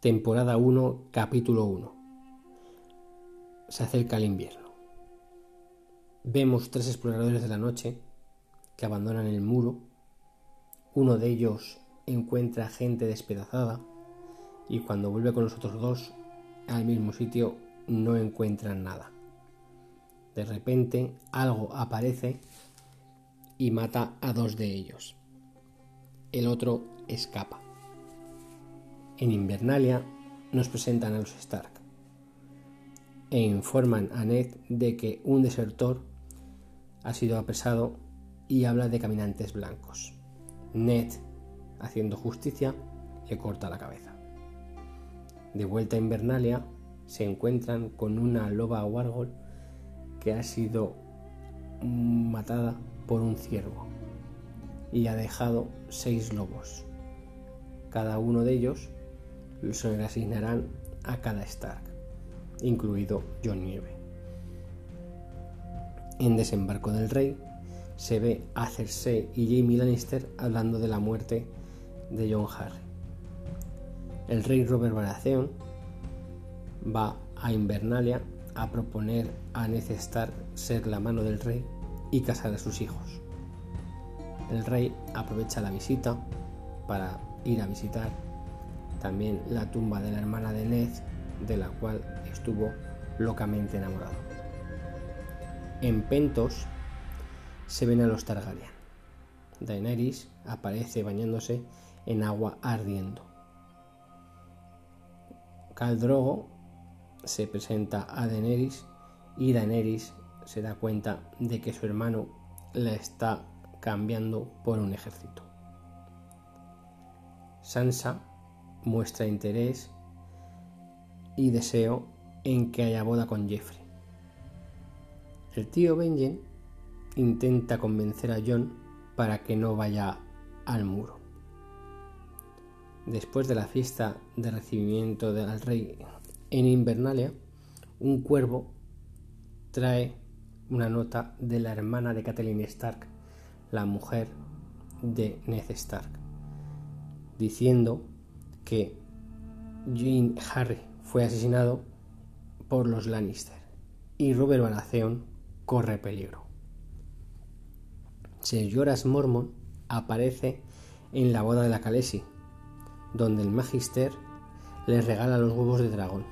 temporada 1, capítulo 1. Se acerca el invierno. Vemos tres exploradores de la noche que abandonan el muro. Uno de ellos encuentra gente despedazada y cuando vuelve con los otros dos al mismo sitio no encuentran nada. De repente algo aparece y mata a dos de ellos. El otro escapa. En Invernalia nos presentan a los Stark e informan a Ned de que un desertor ha sido apresado y habla de caminantes blancos. Ned, haciendo justicia, le corta la cabeza. De vuelta a Invernalia, se encuentran con una loba wargol que ha sido matada por un ciervo y ha dejado seis lobos. Cada uno de ellos se le asignarán a cada Stark, incluido John Nieve. En Desembarco del Rey se ve a Cersei y Jaime Lannister hablando de la muerte de John Harry. El rey Robert Baratheon va a Invernalia a proponer a Ned Stark ser la mano del rey y casar a sus hijos. El rey aprovecha la visita para ir a visitar también la tumba de la hermana de Ned, de la cual estuvo locamente enamorado. En Pentos se ven a los Targaryen. Daenerys aparece bañándose en agua ardiendo. Khal Drogo se presenta a Daenerys y Daenerys se da cuenta de que su hermano la está cambiando por un ejército. Sansa muestra interés y deseo en que haya boda con Jeffrey. El tío Benjen intenta convencer a John para que no vaya al muro. Después de la fiesta de recibimiento del rey en Invernalia, un cuervo trae una nota de la hermana de Catelyn Stark, la mujer de Ned Stark, diciendo que Jane Harry fue asesinado por los Lannister y Robert Baratheon corre peligro. Sir Jorah Mormon aparece en la boda de la Khaleesi, donde el Magister les regala los huevos de dragón.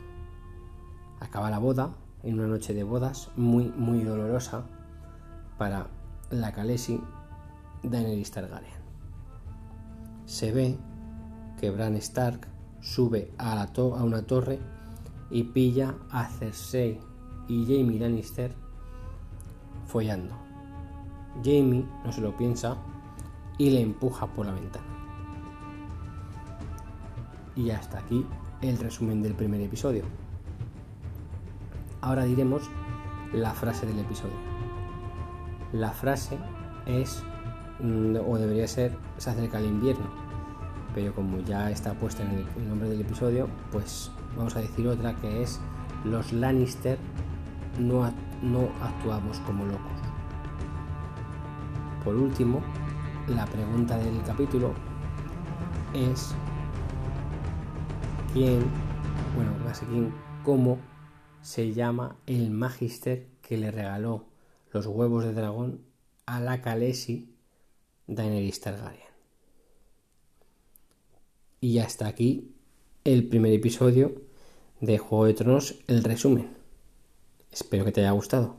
Acaba la boda en una noche de bodas muy muy dolorosa para la Khaleesi Daenerys Targaryen. Se ve que Bran Stark sube a, la a una torre y pilla a Cersei y Jaime Lannister follando. Jaime no se lo piensa y le empuja por la ventana. Y hasta aquí el resumen del primer episodio. Ahora diremos la frase del episodio. La frase es, mm, o debería ser, se acerca el invierno pero como ya está puesta en el, nombre del episodio, pues vamos a decir otra que es los Lannister no, actuamos como locos. Por último, la pregunta del capítulo es quién, bueno, más quién, cómo se llama el Magister que le regaló los huevos de dragón a la Khaleesi Daenerys Targaryen. Y hasta aquí el primer episodio de Juego de Tronos, el resumen. Espero que te haya gustado.